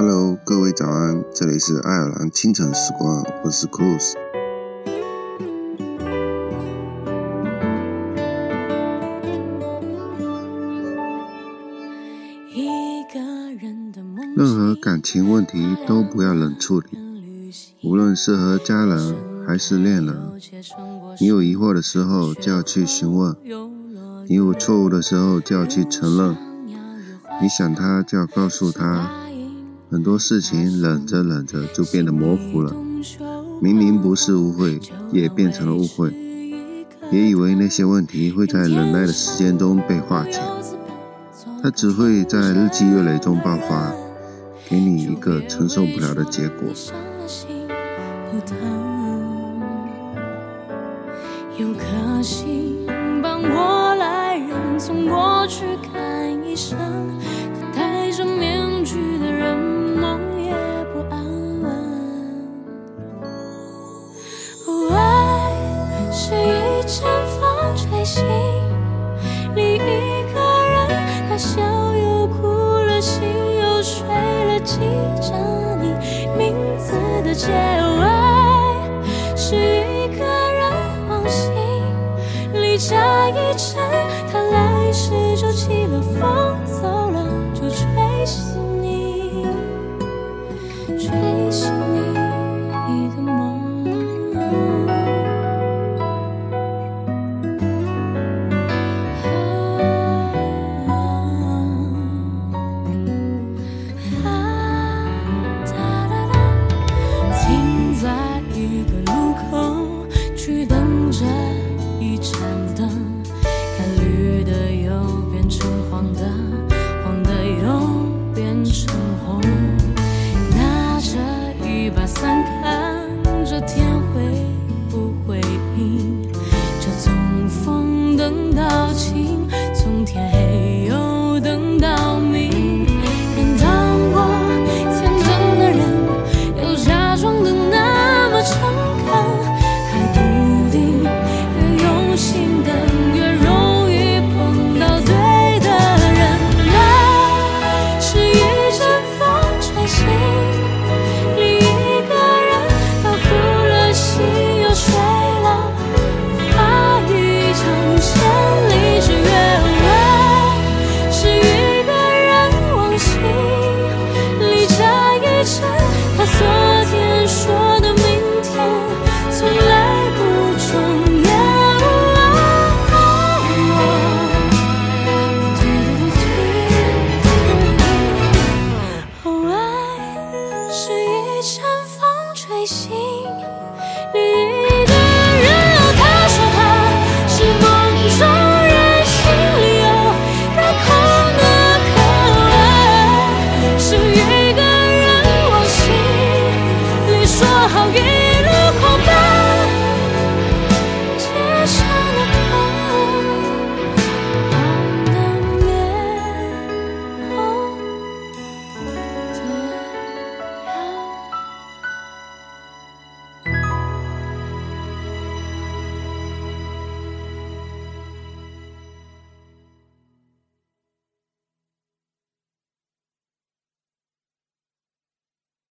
Hello，各位早安，这里是爱尔兰清晨时光，我是 Cruz。任何感情问题都不要冷处理，无论是和家人还是恋人，你有疑惑的时候就要去询问，你有错误的时候就要去承认，你想他就要告诉他，很多事情忍着忍着就变得模糊了，明明不是误会，也变成了误会，别以为那些问题会在忍耐的时间中被化解，它只会在日积月累中爆发。给你一个承受不了的结果。有颗心帮我来人，从过去看一生，一阵风吹醒另一个人，他笑又哭了，心又碎。记着你名字的结尾，是一个人往心里扎一针，他来时就起了风，走了就吹醒。一盏灯，看绿的又变成黄的，黄的又变成红，拿着一把伞看。是一阵风吹醒你。